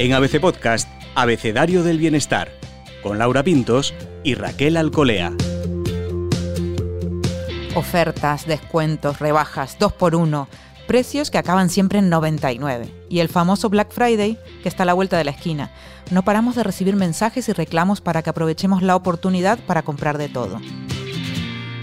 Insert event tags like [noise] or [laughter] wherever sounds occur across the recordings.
En ABC Podcast, Abecedario del Bienestar, con Laura Pintos y Raquel Alcolea. Ofertas, descuentos, rebajas, 2 por 1 precios que acaban siempre en 99. Y el famoso Black Friday, que está a la vuelta de la esquina. No paramos de recibir mensajes y reclamos para que aprovechemos la oportunidad para comprar de todo.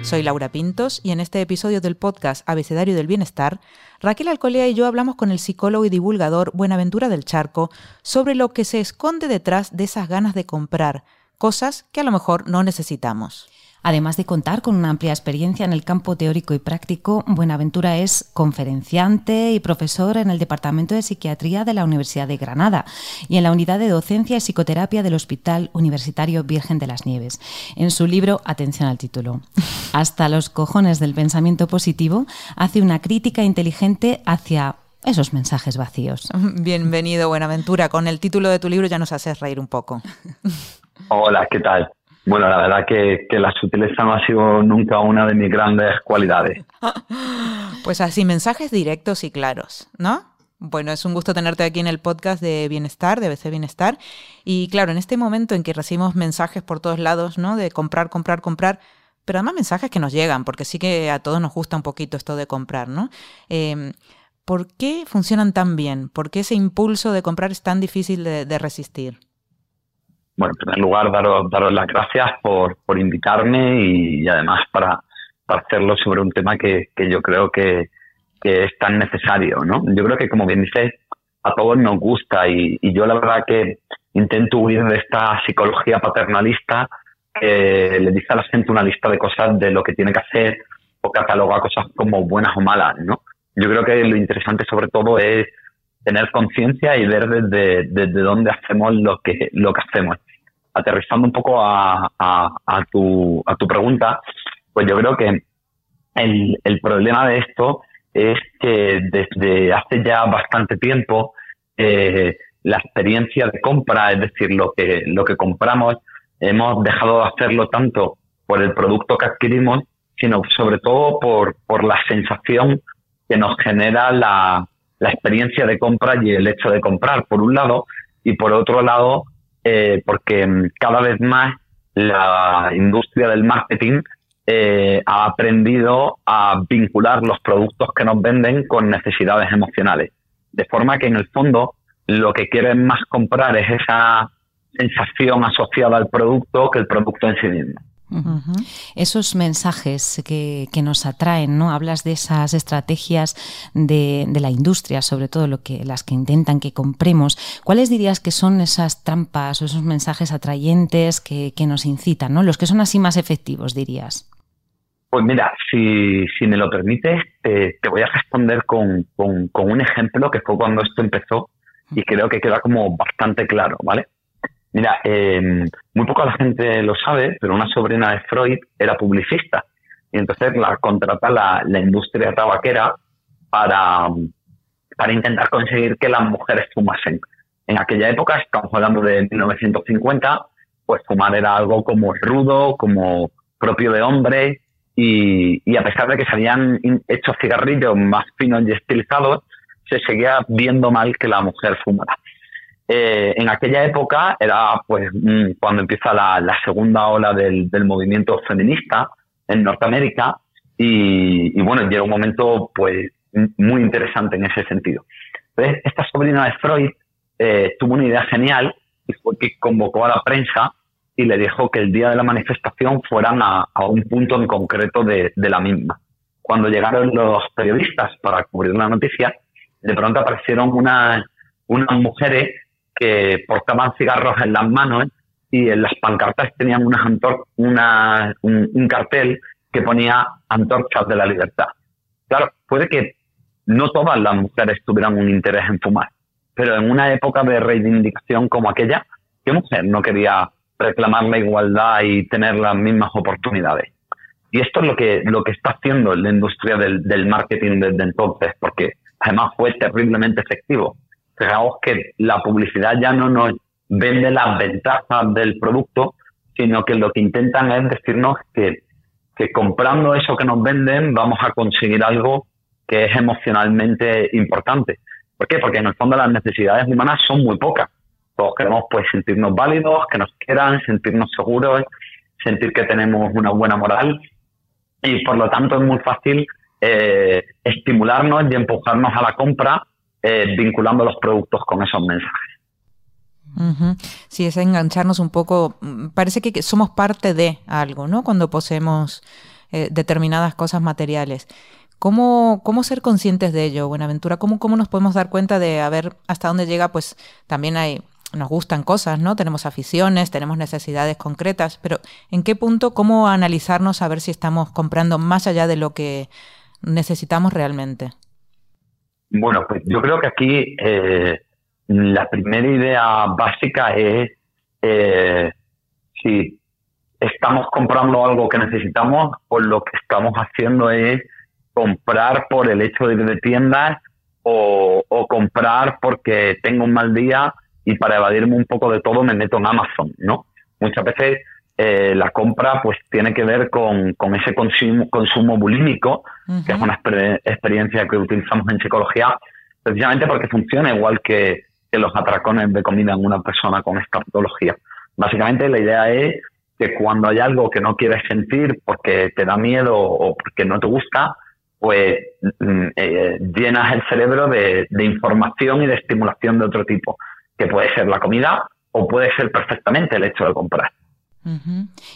Soy Laura Pintos y en este episodio del podcast Abecedario del Bienestar, Raquel Alcolea y yo hablamos con el psicólogo y divulgador Buenaventura del Charco sobre lo que se esconde detrás de esas ganas de comprar, cosas que a lo mejor no necesitamos. Además de contar con una amplia experiencia en el campo teórico y práctico, Buenaventura es conferenciante y profesor en el Departamento de Psiquiatría de la Universidad de Granada y en la Unidad de Docencia y Psicoterapia del Hospital Universitario Virgen de las Nieves. En su libro, atención al título, Hasta los cojones del pensamiento positivo, hace una crítica inteligente hacia esos mensajes vacíos. Bienvenido, Buenaventura. Con el título de tu libro ya nos haces reír un poco. Hola, ¿qué tal? Bueno, la verdad que, la sutileza no ha sido nunca una de mis grandes cualidades. [laughs] Pues así, mensajes directos y claros, ¿no? Bueno, es un gusto tenerte aquí en el podcast de Bienestar, de ABC Bienestar. Y claro, en este momento en que recibimos mensajes por todos lados, ¿no? De comprar, comprar, comprar, pero además mensajes que nos llegan, porque sí que a todos nos gusta un poquito esto de comprar, ¿no? Em, ¿Por qué funcionan tan bien? ¿Por qué ese impulso de comprar es tan difícil de resistir? Bueno, en primer lugar, daros, daros las gracias por, por invitarme y, además para, para, hacerlo sobre un tema que, que yo creo que, que, es tan necesario, ¿no? Yo creo que, como bien dices, a todos nos gusta y, y yo la verdad que intento huir de esta psicología paternalista que le dice a la gente una lista de cosas de lo que tiene que hacer o cataloga cosas como buenas o malas, ¿no? Yo creo que lo interesante sobre todo es tener conciencia y ver desde, desde dónde hacemos lo que, lo que hacemos. Aterrizando un poco a, tu, a tu pregunta, pues yo creo que el, el problema de esto es que desde hace ya bastante tiempo eh, la experiencia de compra, es decir, lo que, lo que compramos, hemos dejado de hacerlo tanto por el producto que adquirimos, sino sobre todo por, por la sensación que nos genera la, la experiencia de compra y el hecho de comprar, por un lado, y por otro lado, eh, porque mm, cada vez más la industria del marketing eh, ha aprendido a vincular los productos que nos venden con necesidades emocionales. De forma que en el fondo lo que quieren más comprar es esa sensación asociada al producto que el producto en sí mismo. Esos mensajes que, nos atraen, ¿no? Hablas de esas estrategias de, la industria, sobre todo lo que, las que intentan que compremos. ¿Cuáles dirías que son esas trampas o esos mensajes atrayentes que, nos incitan, ¿no? Los que son así más efectivos, dirías. Pues mira, si, me lo permites, te, voy a responder con, con, un ejemplo que fue cuando esto empezó y creo que queda como bastante claro, ¿vale? Mira, eh, muy poca la gente lo sabe, pero una sobrina de Freud era publicista. Y entonces la contrata la, industria tabaquera para, para intentar conseguir que las mujeres fumasen. En aquella época, estamos hablando de 1950, pues fumar era algo como rudo, como propio de hombre, y, y a pesar de que se habían hecho cigarrillos más finos y estilizados, se seguía viendo mal que la mujer fumara. Eh, en aquella época era pues mm, cuando empieza la, segunda ola del, movimiento feminista en Norteamérica y, bueno, llega un momento pues muy interesante en ese sentido. esta sobrina de Freud eh, tuvo una idea genial y fue que convocó a la prensa y le dijo que el día de la manifestación fueran a, un punto en concreto de, de la misma. Cuando llegaron los periodistas para cubrir la noticia, de pronto aparecieron unas, unas mujeres que portaban cigarros en las manos y en las pancartas tenían unas una, un, cartel que ponía antorchas de la libertad. Claro, puede que no todas las mujeres tuvieran un interés en fumar, pero en una época de reivindicación como aquella, ¿qué mujer no quería reclamar la igualdad y tener las mismas oportunidades? Y esto es lo que, lo que está haciendo la industria del, del marketing desde entonces, porque además fue terriblemente efectivo Fijaos que la publicidad ya no nos vende las ventajas del producto, sino que lo que intentan es decirnos que, que comprando eso que nos venden vamos a conseguir algo que es emocionalmente importante. ¿Por qué? Porque en el fondo las necesidades humanas son muy pocas. Todos queremos pues sentirnos válidos, que nos quieran, sentirnos seguros, sentir que tenemos una buena moral y por lo tanto es muy fácil eh, estimularnos y empujarnos a la compra eh, vinculando los productos con esos mensajes. Sí, es engancharnos un poco. Mm, parece que somos parte de algo, ¿no? Cuando poseemos eh, determinadas cosas materiales. ¿Cómo, ¿Cómo ser conscientes de ello, Buenaventura? ¿Cómo, ¿Cómo nos podemos dar cuenta de a ver hasta dónde llega? Pues también hay, nos gustan cosas, ¿no? Tenemos aficiones, tenemos necesidades concretas, pero ¿en qué punto, cómo analizarnos a ver si estamos comprando más allá de lo que necesitamos realmente? Bueno, pues yo creo que aquí eh, la primera idea básica es eh, si estamos comprando algo que necesitamos, pues lo que estamos haciendo es comprar por el hecho de ir de tiendas o, comprar porque tengo un mal día y para evadirme un poco de todo me meto en Amazon, ¿no? Muchas veces eh, la compra pues tiene que ver con, ese consumo, consumo bulímico, que es una experiencia que utilizamos en psicología, precisamente porque funciona igual que, que los atracones de comida en una persona con esta patología. Básicamente la idea es que cuando hay algo que no quieres sentir porque te da miedo o porque no te gusta, pues mm, eh, llenas el cerebro de, información y de estimulación de otro tipo, que puede ser la comida o puede ser perfectamente el hecho de comprar.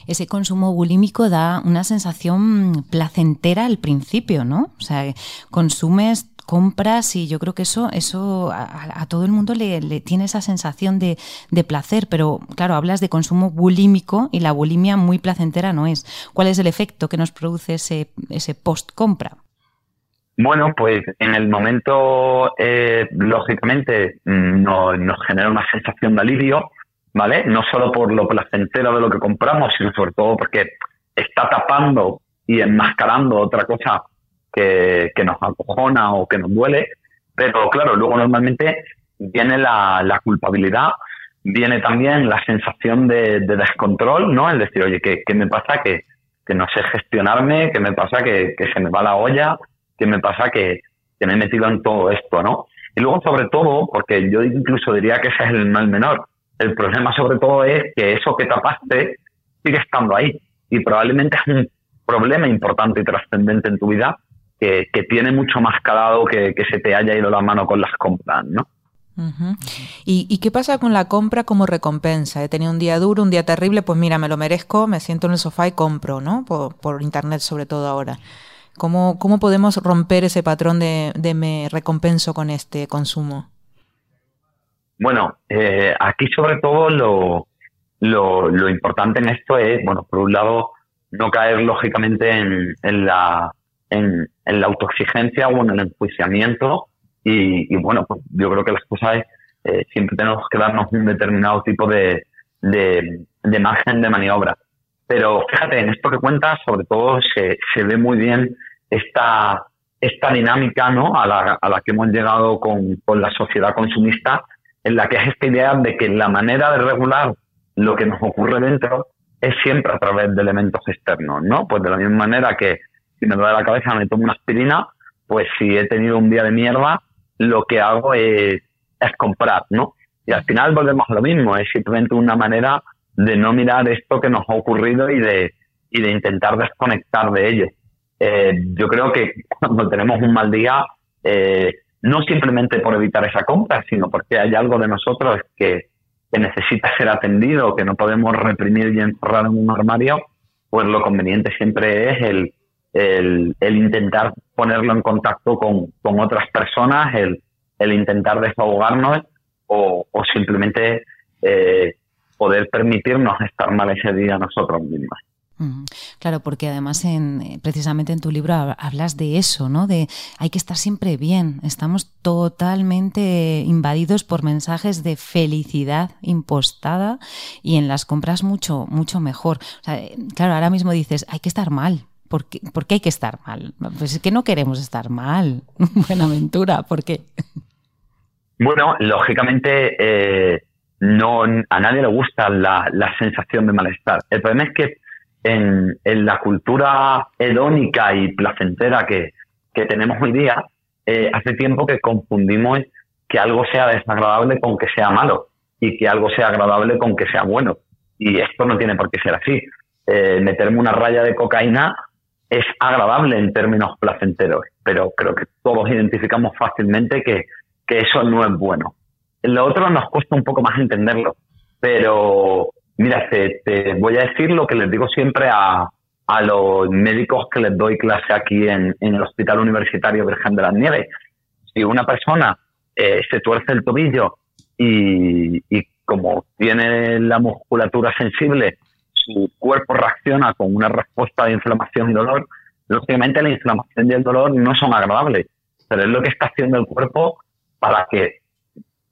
Ese consumo bulímico da una sensación placentera al principio, ¿no? O sea, consumes compras y yo creo que eso, eso a, todo el mundo le, tiene esa sensación de, de, placer, pero claro, hablas de consumo bulímico y la bulimia muy placentera no es. ¿Cuál es el efecto que nos produce ese, ese post-compra? Bueno, pues en el momento, eh, lógicamente, mm, nos, genera una sensación de alivio, ¿vale? No solo por lo placentero de lo que compramos, sino sobre todo porque está tapando y enmascarando otra cosa que, nos acojona o que nos duele. Pero claro, luego normalmente viene la, culpabilidad, viene también la sensación de, descontrol, ¿no? Es decir, oye, ¿qué, me pasa? Que, que, no sé gestionarme, ¿qué me pasa? Que, que se me va la olla, ¿Qué me pasa? Que, me he metido en todo esto, ¿no? Y luego, sobre todo, porque yo incluso diría que ese es el mal menor, el problema sobre todo es que eso que tapaste sigue estando ahí y probablemente es un problema importante y trascendente en tu vida que, tiene mucho más calado que, que se te haya ido la mano con las compras, ¿no? ¿Y, qué pasa con la compra como recompensa? He tenido un día duro, un día terrible, pues mira, me lo merezco, me siento en el sofá y compro, ¿no? por internet sobre todo ahora. ¿Cómo, cómo podemos romper ese patrón de, me recompenso con este consumo? Bueno, eh, aquí sobre todo lo, lo, importante en esto es, bueno, por un lado, no caer lógicamente en, la, en, la autoexigencia o en el enjuiciamiento. Y, bueno, pues yo creo que las cosas eh, siempre tenemos que darnos un determinado tipo de, de, de margen de maniobra. Pero fíjate, en esto que cuentas, sobre todo se, se ve muy bien esta, esta dinámica ¿no? a, la, a la que hemos llegado con, con la sociedad consumista, en la que es esta idea de que la manera de regular lo que nos ocurre dentro es siempre a través de elementos externos, ¿no? Pues de la misma manera que si me duele la cabeza me tomo una aspirina, pues si he tenido un día de mierda, lo que hago es, comprar, ¿no? Y al final volvemos a lo mismo, es simplemente una manera de no mirar esto que nos ha ocurrido y de, y de intentar desconectar de ello. Eh, yo creo que [laughs] cuando tenemos un mal día, eh, no simplemente por evitar esa compra, sino porque hay algo de nosotros que, necesita ser atendido, que no podemos reprimir y encerrar en un armario, pues lo conveniente siempre es el, el, intentar ponerlo en contacto con, con otras personas, el, el intentar desahogarnos o, o simplemente eh, poder permitirnos estar mal ese día nosotros mismos. Claro, porque además en, eh, precisamente en tu libro hablas de eso, ¿no? De hay que estar siempre bien. Estamos totalmente invadidos por mensajes de felicidad impostada y en las compras mucho, mucho mejor. Claro, ahora mismo dices, hay que estar mal. ¿Por qué, hay que estar mal? Pues es que no queremos estar mal. [laughs] Buenaventura, ¿por qué? Bueno, lógicamente eh, no a nadie le gusta la, la, sensación de malestar. El problema es que en, la cultura hedónica y placentera que, tenemos hoy día, eh, hace tiempo que confundimos que algo sea desagradable con que sea malo. y que algo sea agradable con que sea bueno. Y esto no tiene por qué ser así. Eh, meterme una raya de cocaína es agradable en términos placenteros, pero creo que todos identificamos fácilmente que, eso no es bueno. Lo otro nos cuesta un poco más entenderlo, pero mira, te, voy a decir lo que les digo siempre a, a los médicos que les doy clase aquí en, el Hospital Universitario Virgen de las Nieves. Si una persona eh, se tuerce el tobillo y, y como tiene la musculatura sensible, su cuerpo reacciona con una respuesta de inflamación y dolor, lógicamente la inflamación y el dolor no son agradables, pero es lo que está haciendo el cuerpo para que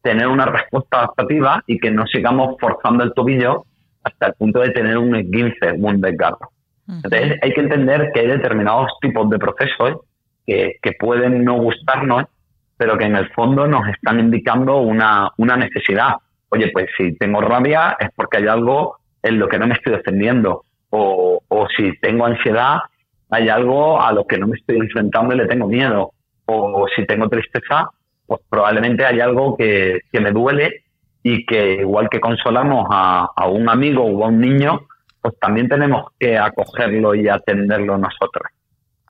tener una respuesta adaptativa y que no sigamos forzando el tobillo hasta el punto de tener un esguince, un desgarro. Entonces hay que entender que hay determinados tipos de procesos que, que, pueden no gustarnos, pero que en el fondo nos están indicando una, una necesidad. Oye, pues si tengo rabia es porque hay algo en lo que no me estoy defendiendo. O, o si tengo ansiedad, hay algo a lo que no me estoy enfrentando y le tengo miedo. O, si tengo tristeza, pues probablemente hay algo que, que me duele y que igual que consolamos a, a, un amigo o a un niño, pues también tenemos que acogerlo y atenderlo nosotros.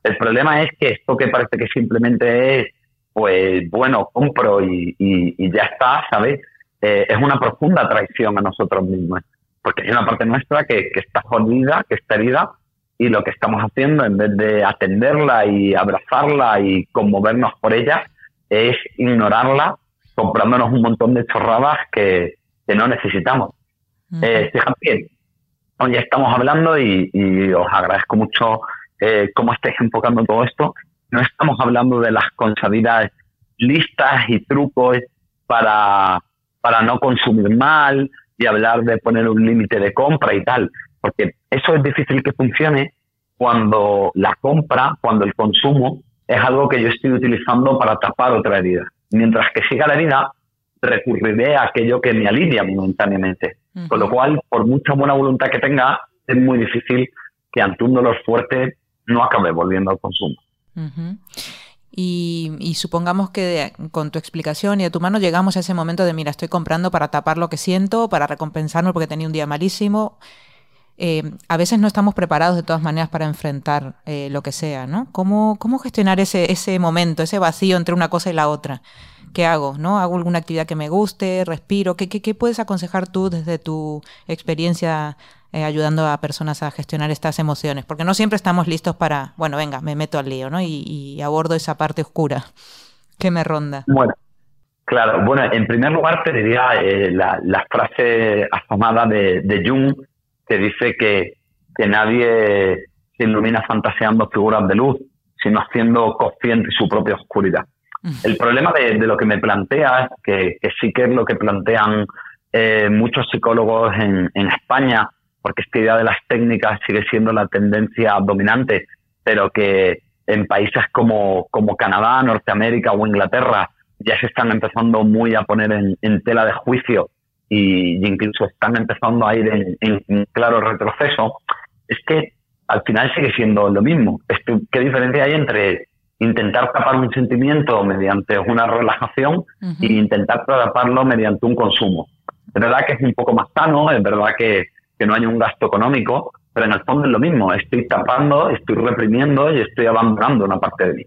El problema es que esto que parece que simplemente es, pues bueno, compro y, y, ya está, ¿sabes? Eh, es una profunda traición a nosotros mismos porque hay una parte nuestra que, está jodida, que está herida, y lo que estamos haciendo, en vez de atenderla y abrazarla y conmovernos por ella, es ignorarla, comprándonos un montón de chorradas que, no necesitamos. Eh, fíjate, hoy estamos hablando y, os agradezco mucho eh, cómo estáis enfocando todo esto. No estamos hablando de las consabidas listas y trucos para, para no consumir mal, y hablar de poner un límite de compra y tal, porque eso es difícil que funcione cuando la compra, cuando el consumo es algo que yo estoy utilizando para tapar otra herida. Mientras que siga la herida, recurriré a aquello que me alivia momentáneamente. Con lo cual, por mucha buena voluntad que tenga, es muy difícil que ante un dolor fuerte no acabe volviendo al consumo. Y, supongamos que con tu explicación y de tu mano llegamos a ese momento de, mira, estoy comprando para tapar lo que siento, para recompensarme porque tenía un día malísimo. Eh, a veces no estamos preparados de todas maneras para enfrentar eh, lo que sea, ¿no? ¿Cómo, ¿Cómo, gestionar ese, ese momento, ese vacío entre una cosa y la otra? ¿Qué hago? ¿No? ¿Hago alguna actividad que me guste? ¿Respiro? ¿Qué, qué, puedes aconsejar tú desde tu experiencia eh, ayudando a personas a gestionar estas emociones, porque no siempre estamos listos para, bueno, venga, me meto al lío, ¿no? Y, abordo esa parte oscura que me ronda. Bueno, claro, bueno, en primer lugar te diría eh, la, frase afamada de, de Jung que dice que, que nadie se ilumina fantaseando figuras de luz, sino haciendo consciente su propia oscuridad. El problema de, lo que me plantea es que, sí que es lo que plantean eh, muchos psicólogos en, en España, porque esta idea de las técnicas sigue siendo la tendencia dominante, pero que en países como, como Canadá, Norteamérica o Inglaterra ya se están empezando muy a poner en, tela de juicio y, incluso están empezando a ir en, claro retroceso, es que al final sigue siendo lo mismo. ¿Qué diferencia hay entre intentar tapar un sentimiento mediante una relajación e intentar taparlo mediante un consumo? Es verdad que es un poco más sano, es verdad que, que no haya un gasto económico, pero en el fondo es lo mismo, estoy tapando, estoy reprimiendo y estoy abandonando una parte de mí.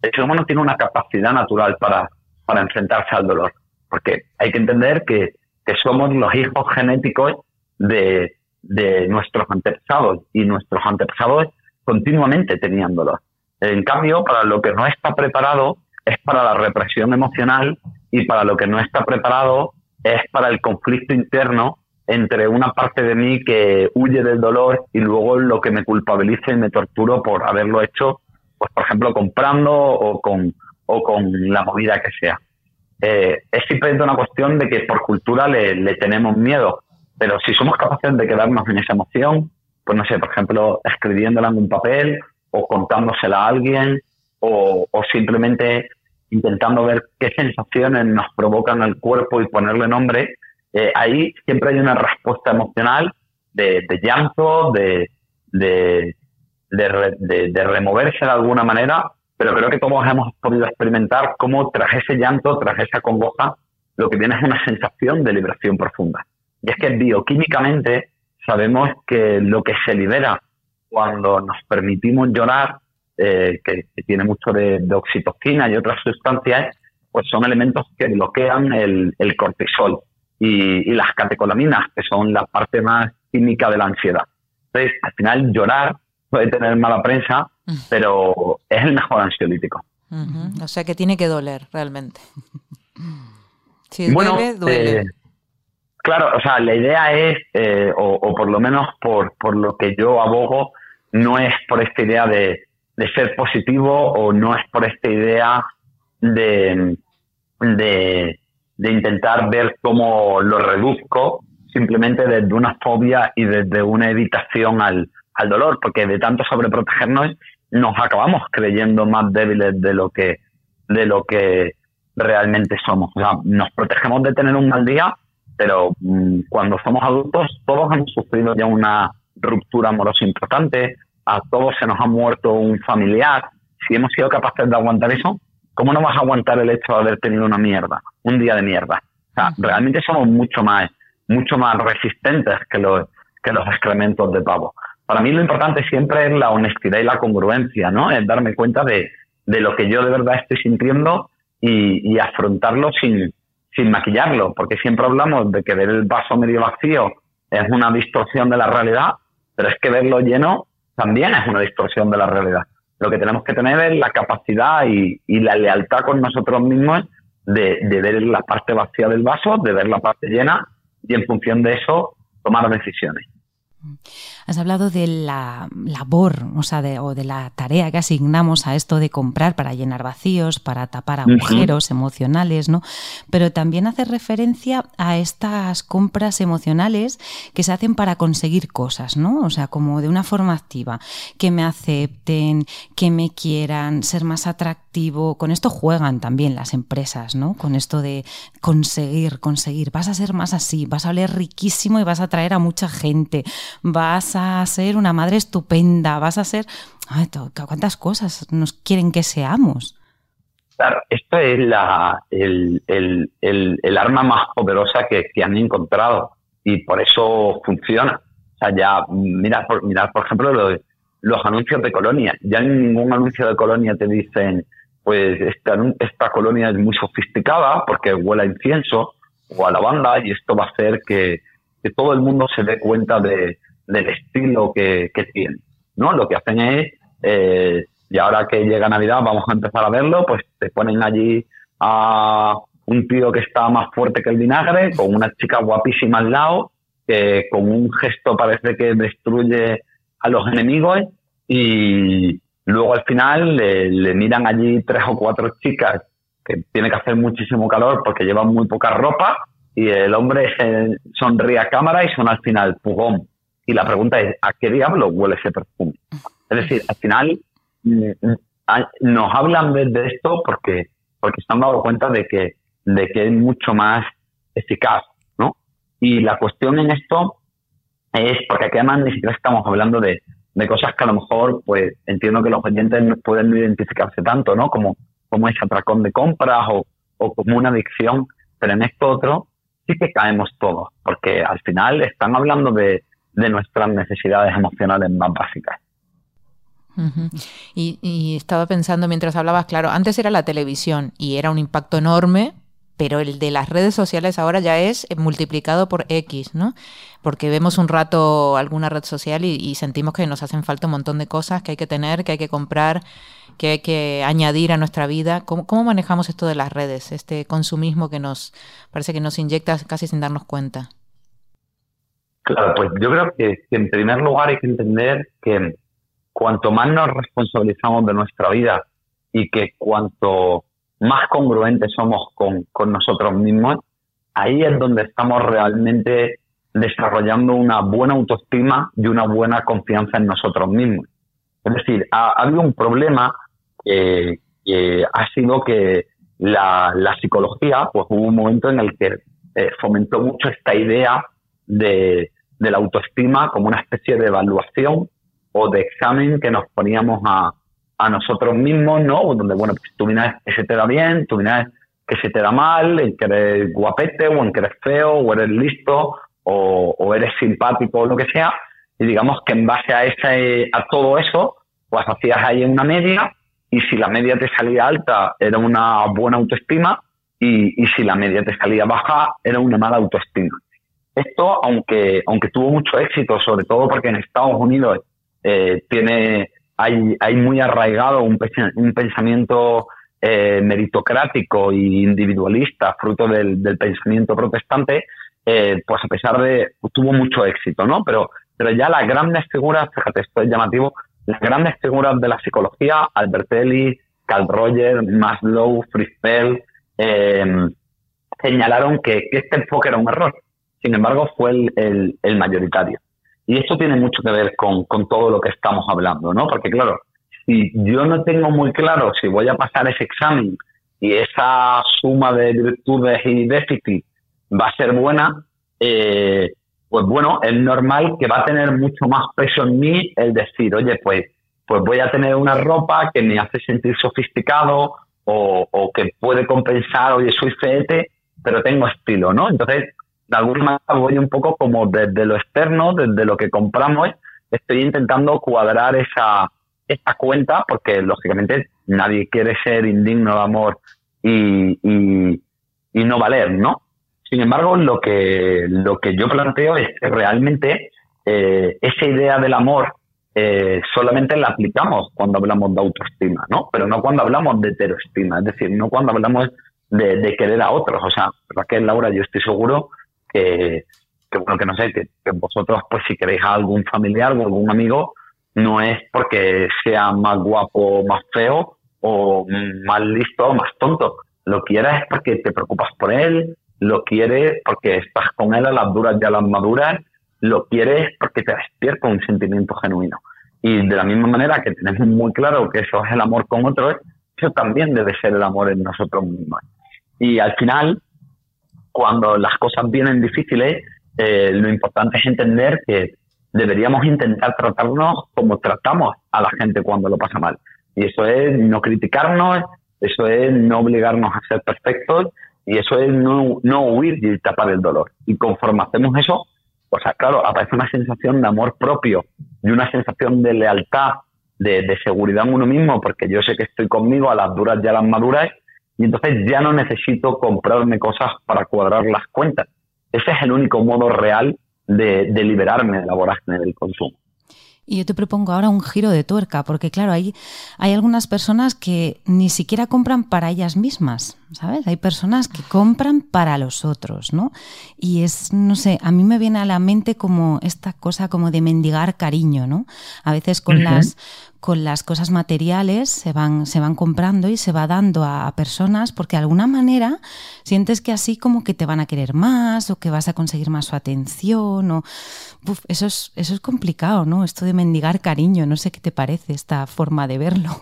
El ser humano tiene una capacidad natural para, para enfrentarse al dolor, porque hay que entender que, que somos los hijos genéticos de, de nuestros antepasados y nuestros antepasados continuamente tenían dolor. En cambio, para lo que no está preparado es para la represión emocional y para lo que no está preparado es para el conflicto interno entre una parte de mí que huye del dolor y luego lo que me culpabiliza y me torturo por haberlo hecho, pues por ejemplo comprando o con, o con la movida que sea. Eh, es simplemente una cuestión de que por cultura le, tenemos miedo, pero si somos capaces de quedarnos en esa emoción, pues no sé, por ejemplo, escribiéndola en un papel o contándosela a alguien o, simplemente intentando ver qué sensaciones nos provocan el cuerpo y ponerle nombre, eh, ahí siempre hay una respuesta emocional de, llanto, de, de, de, removerse de alguna manera, pero creo que todos hemos podido experimentar cómo tras ese llanto, tras esa congoja, lo que viene es una sensación de liberación profunda. Y es que bioquímicamente sabemos que lo que se libera cuando nos permitimos llorar, eh, que, tiene mucho de, oxitocina y otras sustancias, pues son elementos que bloquean el, cortisol y, y, las catecolaminas, que son la parte más química de la ansiedad. Entonces, al final llorar puede tener mala prensa. Pero es el mejor ansiolítico. O sea que tiene que doler realmente. Si duele, duele. Eh, claro, o sea, la idea es, eh, o, por lo menos por, por lo que yo abogo, no es por esta idea de, ser positivo o no es por esta idea de, de, intentar ver cómo lo reduzco, simplemente desde una fobia y desde una evitación al, al dolor, porque de tanto sobreprotegernos nos acabamos creyendo más débiles de lo que de lo que realmente somos. O sea, nos protegemos de tener un mal día, pero mm, cuando somos adultos todos hemos sufrido ya una ruptura amorosa importante, a todos se nos ha muerto un familiar. Si hemos sido capaces de aguantar eso, ¿cómo no vas a aguantar el hecho de haber tenido una mierda, un día de mierda? O sea, realmente somos mucho más, mucho más resistentes que los, que los excrementos de pavo para mí lo importante siempre es la honestidad y la congruencia, ¿no? Es darme cuenta de, lo que yo de verdad estoy sintiendo y, afrontarlo sin, maquillarlo, porque siempre hablamos de que ver el vaso medio vacío es una distorsión de la realidad, pero es que verlo lleno también es una distorsión de la realidad. Lo que tenemos que tener es la capacidad y, la lealtad con nosotros mismos de, ver la parte vacía del vaso, de ver la parte llena y en función de eso tomar decisiones. Has hablado de la labor, o sea, de, o de la tarea que asignamos a esto de comprar para llenar vacíos, para tapar agujeros emocionales, ¿no? Pero también hace referencia a estas compras emocionales que se hacen para conseguir cosas, ¿no? O sea, como de una forma activa, que me acepten, que me quieran, ser más atractivo. Con esto juegan también las empresas, ¿no? Con esto de conseguir, conseguir. Vas a ser más así, vas a oler riquísimo y vas a atraer a mucha gente vas a ser una madre estupenda, vas a ser... ¿Cuántas cosas nos quieren que seamos? Claro, esto es la, el, el, el, arma más poderosa que, han encontrado y por eso funciona. O sea, ya, mira, por, por ejemplo, los, los anuncios de colonia. Ya en ningún anuncio de colonia te dicen, pues esta, esta colonia es muy sofisticada porque huele a incienso o a lavanda y esto va a hacer que, que todo el mundo se dé cuenta de, del estilo que, que. ¿no? Lo que hacen es, eh, y ahora que llega Navidad vamos a empezar a verlo, pues te ponen allí a un tío que está más fuerte que el vinagre, con una chica guapísima al lado, que con un gesto parece que destruye a los enemigos y luego al final le, miran allí tres o cuatro chicas que tiene que hacer muchísimo calor porque llevan muy poca ropa y el hombre se sonríe a cámara y son al final pugón. Y la pregunta es, ¿a qué diablo huele ese perfume? Es decir, al final mm, mm, nos hablan de, esto porque, porque se han dado cuenta de que, de que es mucho más eficaz, ¿no? Y la cuestión en esto es, porque aquí además ni siquiera estamos hablando de, de cosas que a lo mejor, pues entiendo que los oyentes no pueden no identificarse tanto, ¿no? Como, como ese atracón de compras o, o como una adicción, pero en esto otro sí que caemos todos, porque al final están hablando de, de nuestras necesidades emocionales más básicas. y, estaba pensando mientras hablabas, claro, antes era la televisión y era un impacto enorme, pero el de las redes sociales ahora ya es multiplicado por X, ¿no? Porque vemos un rato alguna red social y, sentimos que nos hacen falta un montón de cosas que hay que tener, que hay que comprar, que hay que añadir a nuestra vida. ¿Cómo, cómo manejamos esto de las redes, este consumismo que nos parece que nos inyecta casi sin darnos cuenta? Claro, pues yo creo que, en primer lugar hay que entender que cuanto más nos responsabilizamos de nuestra vida y que cuanto más congruentes somos con, nosotros mismos, ahí es donde estamos realmente desarrollando una buena autoestima y una buena confianza en nosotros mismos. Es decir, ha, habido un problema que, ha sido que la, psicología, pues hubo un momento en el que eh, fomentó mucho esta idea de, la autoestima como una especie de evaluación o de examen que nos poníamos a, nosotros mismos, ¿no? Donde, bueno, pues tú miras que se te da bien, tú miras que se te da mal, en que eres guapete o en que eres feo o eres listo o, eres simpático o lo que sea. Y digamos que en base a, ese, a todo eso, pues hacías ahí una media y si la media te salía alta era una buena autoestima y, y si la media te salía baja era una mala autoestima. Esto, aunque, aunque tuvo mucho éxito, sobre todo porque en Estados Unidos eh, tiene, hay, hay muy arraigado un, un pensamiento eh, meritocrático e individualista, fruto del, pensamiento protestante, eh, pues a pesar de, tuvo mucho éxito, ¿no? Pero, pero ya las grandes figuras, fíjate, esto es llamativo, las grandes figuras de la psicología, Albertelli, Carl Rogers, Maslow, Fritz eh, señalaron que, este enfoque era un error. Sin embargo, fue el, mayoritario. Y esto tiene mucho que ver con, todo lo que estamos hablando, ¿no? Porque claro, si yo no tengo muy claro si voy a pasar ese examen y esa suma de virtudes y déficit va a ser buena, eh, pues bueno, es normal que va a tener mucho más peso en mí el decir, oye, pues, pues voy a tener una ropa que me hace sentir sofisticado o, que puede compensar, oye, soy feete, pero tengo estilo, ¿no? Entonces, de alguna manera voy un poco como desde lo externo, desde lo que compramos, estoy intentando cuadrar esa, esta cuenta, porque lógicamente nadie quiere ser indigno de amor y, y, no valer, ¿no? Sin embargo, lo que, lo que yo planteo es que realmente eh, esa idea del amor eh, solamente la aplicamos cuando hablamos de autoestima, ¿no? Pero no cuando hablamos de heteroestima, es decir, no cuando hablamos de, querer a otros. O sea, Raquel, Laura, yo estoy seguro que, bueno, que no sé, que, vosotros, pues si queréis a algún familiar o algún amigo, no es porque sea más guapo más feo o más listo o más tonto. Lo quieres es porque te preocupas por él, lo quieres porque estás con él a las duras y a las maduras, lo quieres porque te despierta un sentimiento genuino. Y de la misma manera que tenemos muy claro que eso es el amor con otros, eso también debe ser el amor en nosotros mismos. Y al final, cuando las cosas vienen difíciles, eh, lo importante es entender que deberíamos intentar tratarnos como tratamos a la gente cuando lo pasa mal. Y eso es no criticarnos, eso es no obligarnos a ser perfectos y eso es no, no huir y tapar el dolor. Y conforme hacemos eso, pues claro, aparece una sensación de amor propio y una sensación de lealtad, de, de seguridad en uno mismo, porque yo sé que estoy conmigo a las duras y a las maduras, y entonces ya no necesito comprarme cosas para cuadrar las cuentas. Ese es el único modo real de, liberarme de la vorágine del consumo. Y yo te propongo ahora un giro de tuerca, porque claro, hay, hay algunas personas que ni siquiera compran para ellas mismas, ¿sabes? Hay personas que compran para los otros, ¿no? Y es, no sé, a mí me viene a la mente como esta cosa como de mendigar cariño, ¿no? A veces con las con las cosas materiales se van, se van comprando y se va dando a, personas porque de alguna manera sientes que así como que te van a querer más o que vas a conseguir más su atención o eso es, eso es complicado, ¿no? Esto de mendigar cariño, no sé qué te parece esta forma de verlo.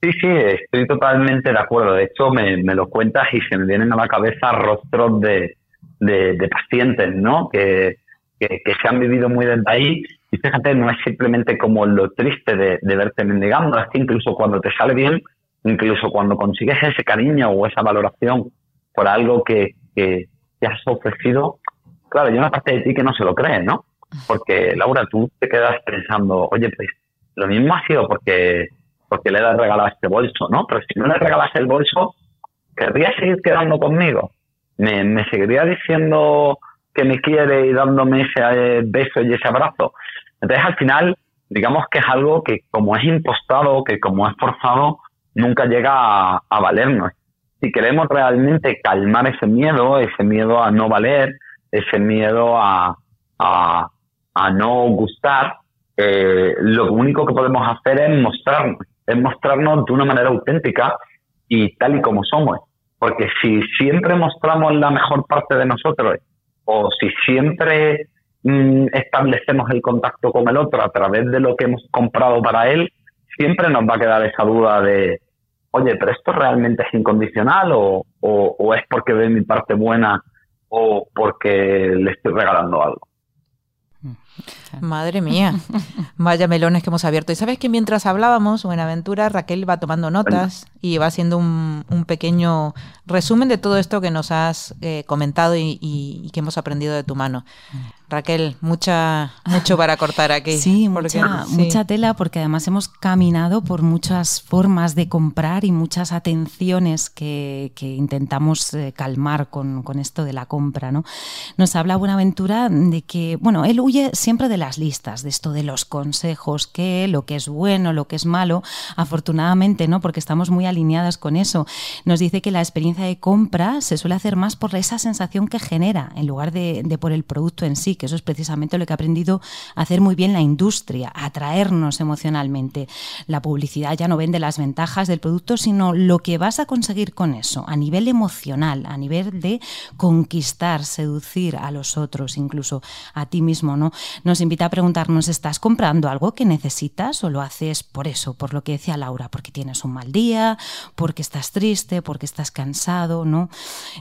Sí, sí, estoy totalmente de acuerdo. De hecho, me, lo cuentas y se me vienen a la cabeza rostros de, de, pacientes, ¿no? Que, que, se han vivido muy desde ahí y fíjate, no es simplemente como lo triste de, verte mendigando, es que incluso cuando te sale bien, incluso cuando consigues ese cariño o esa valoración por algo que, que te has ofrecido, claro, hay una parte de ti que no se lo cree, ¿no? Porque, Laura, tú te quedas pensando, oye, pues lo mismo ha sido porque, porque le regalado este bolso, ¿no? Pero si no le regalas el bolso, ¿querría seguir quedando conmigo? ¿Me, seguiría diciendo que me quiere y dándome ese eh, beso y ese abrazo. Entonces, al final, digamos que es algo que como es impostado, que como es forzado, nunca llega a, valernos. Si queremos realmente calmar ese miedo, ese miedo a no valer, ese miedo a, a, no gustar, eh, lo único que podemos hacer es mostrarnos, es mostrarnos de una manera auténtica y tal y como somos. Porque si siempre mostramos la mejor parte de nosotros o si siempre mm, establecemos el contacto con el otro a través de lo que hemos comprado para él, siempre nos va a quedar esa duda de, oye, pero esto realmente es incondicional o, o, es porque ve mi parte buena o porque le estoy regalando algo. [laughs] Madre mía, vaya melones que hemos abierto. Y sabes que mientras hablábamos, Buenaventura, Raquel va tomando notas y va haciendo un, pequeño resumen de todo esto que nos has eh, comentado y, que hemos aprendido de tu mano. Raquel, mucha, mucho para cortar aquí. Sí, mucha, mucha tela porque además hemos caminado por muchas formas de comprar y muchas atenciones que, intentamos eh, calmar con, con, esto de la compra. ¿no? Nos habla Buenaventura de que, bueno, él huye siempre de las listas, de esto de los consejos, que lo que es bueno, lo que es malo, afortunadamente, ¿no? Porque estamos muy alineadas con eso. Nos dice que la experiencia de compra se suele hacer más por esa sensación que genera, en lugar de por el producto en sí que eso es precisamente lo que ha aprendido a hacer muy bien la industria, atraernos emocionalmente. La publicidad ya no vende las ventajas del producto, sino lo que vas a conseguir con eso, a nivel emocional, a nivel de conquistar, seducir a los otros, incluso a ti mismo, ¿no? Nos invita a preguntarnos, ¿estás comprando algo que necesitas o lo haces por eso, por lo que decía Laura, porque tienes un mal día, porque estás triste, porque estás cansado, ¿no?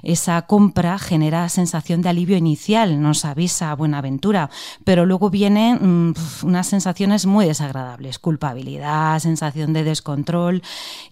Esa compra genera sensación de alivio inicial, nos avisa, una aventura, pero luego vienen mm, unas sensaciones muy desagradables, culpabilidad, sensación de descontrol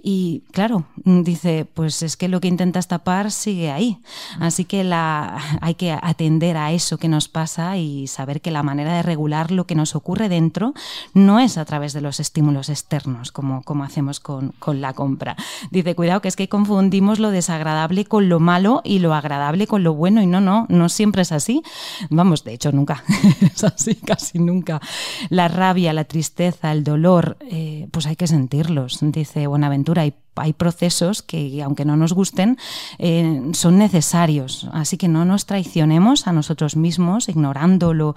y claro, dice, pues es que lo que intentas tapar sigue ahí, así que la, hay que atender a eso que nos pasa y saber que la manera de regular lo que nos ocurre dentro no es a través de los estímulos externos, como, como hacemos con, con la compra. Dice, cuidado que es que confundimos lo desagradable con lo malo y lo agradable con lo bueno y no, no, no siempre es así. Vamos, de hecho, nunca, [laughs] es así, casi nunca. La rabia, la tristeza, el dolor, eh, pues hay que sentirlos, dice Buenaventura, y hay procesos que, aunque no nos gusten, eh, son necesarios. Así que no nos traicionemos a nosotros mismos, ignorando lo,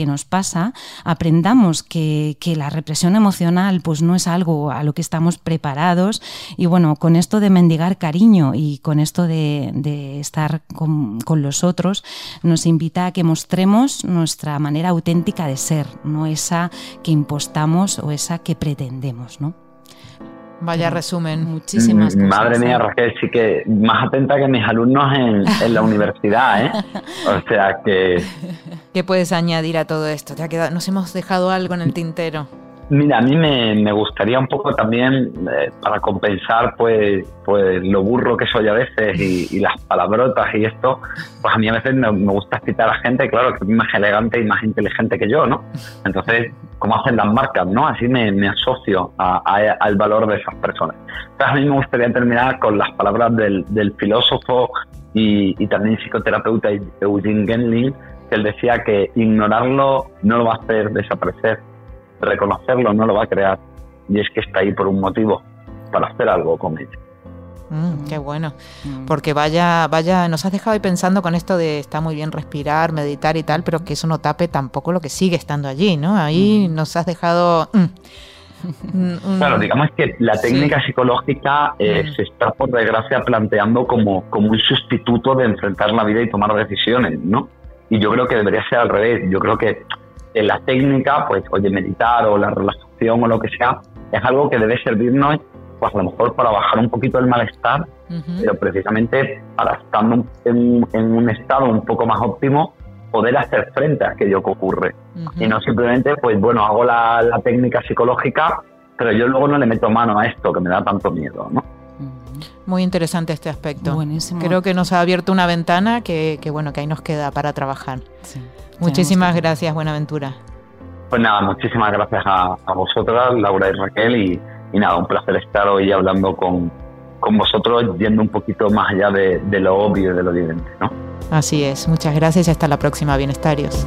que nos pasa. Aprendamos que, la represión emocional pues, no es algo a lo que estamos preparados. Y bueno, con esto de mendigar cariño y con esto de, estar con, con, los otros, nos invita a que mostremos nuestra manera auténtica de ser, no esa que impostamos o esa que pretendemos. ¿no? Vaya resumen. Muchísimas mm, Madre mía, Raquel, sí que más atenta que mis alumnos en, la universidad, ¿eh? O sea que... [laughs] ¿Qué puedes añadir a todo esto? ¿Te ha quedado, ¿Nos hemos dejado algo en el tintero? Mira, a mí me, gustaría un poco también, eh, para compensar pues, pues lo burro que soy a veces y, las palabrotas y esto, pues a mí a veces me, gusta citar a gente, claro, que es más elegante y más inteligente que yo, ¿no? Entonces, ¿cómo hacen las marcas, no? Así me, asocio al valor de esas personas. Entonces, a mí me gustaría terminar con las palabras del, filósofo y, y, también psicoterapeuta Eugene Genling, que él decía que ignorarlo no lo va a hacer desaparecer reconocerlo no lo va a crear. Y es que está ahí por un motivo, para hacer algo con ello. Mm, qué bueno. Mm. Porque vaya, vaya, nos has dejado ahí pensando con esto de está muy bien respirar, meditar y tal, pero que eso no tape tampoco lo que sigue estando allí, ¿no? Ahí mm. nos has dejado. [laughs] Claro, digamos que la técnica psicológica eh, se está, por desgracia, planteando como, como un sustituto de enfrentar la vida y tomar decisiones, ¿no? Y yo creo que debería ser al revés. Yo creo que en la técnica, pues, oye, meditar o la relajación o lo que sea, es algo que debe servirnos, pues, a lo mejor para bajar un poquito el malestar, pero precisamente para estando en, un estado un poco más óptimo, poder hacer frente a aquello que ocurre. Y no simplemente, pues, bueno, hago la, técnica psicológica, pero yo luego no le meto mano a esto que me da tanto miedo, ¿no? Muy interesante este aspecto. Buenísimo. Creo que nos ha abierto una ventana que, que bueno, que ahí nos queda para trabajar. Sí. Muchísimas gracias, Buenaventura. Pues nada, muchísimas gracias a, vosotras, Laura y Raquel, y, nada, un placer estar hoy hablando con, vosotros, yendo un poquito más allá de, de lo obvio y de lo evidente. ¿no? Así es, muchas gracias y hasta la próxima, Bienestarios.